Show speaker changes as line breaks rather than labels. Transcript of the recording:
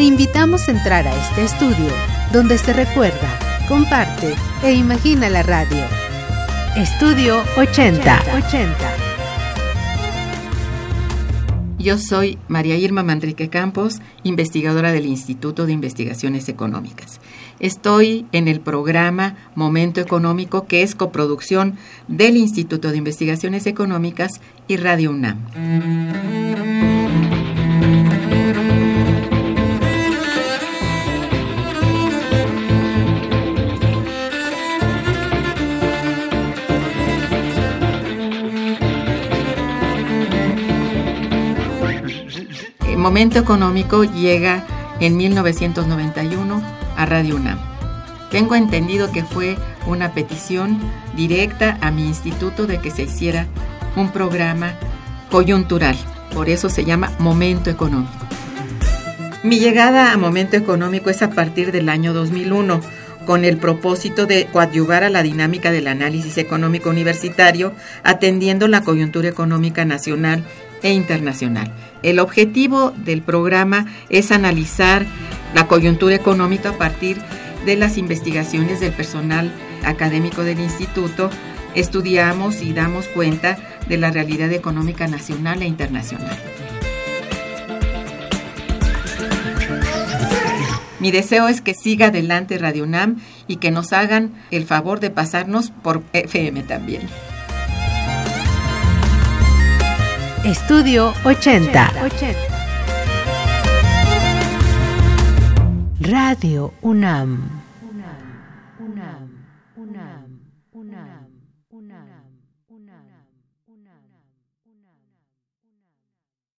Te invitamos a entrar a este estudio donde se recuerda, comparte e imagina la radio. Estudio 80. 80.
Yo soy María Irma Manrique Campos, investigadora del Instituto de Investigaciones Económicas. Estoy en el programa Momento Económico, que es coproducción del Instituto de Investigaciones Económicas y Radio UNAM. Momento Económico llega en 1991 a Radio UNAM. Tengo entendido que fue una petición directa a mi instituto de que se hiciera un programa coyuntural, por eso se llama Momento Económico. Mi llegada a Momento Económico es a partir del año 2001, con el propósito de coadyuvar a la dinámica del análisis económico universitario, atendiendo la coyuntura económica nacional e internacional. El objetivo del programa es analizar la coyuntura económica a partir de las investigaciones del personal académico del instituto. Estudiamos y damos cuenta de la realidad económica nacional e internacional. Mi deseo es que siga adelante Radio UNAM y que nos hagan el favor de pasarnos por FM también.
Estudio 80. 80. Radio UNAM. UNAM. UNAM. UNAM. UNAM. UNAM.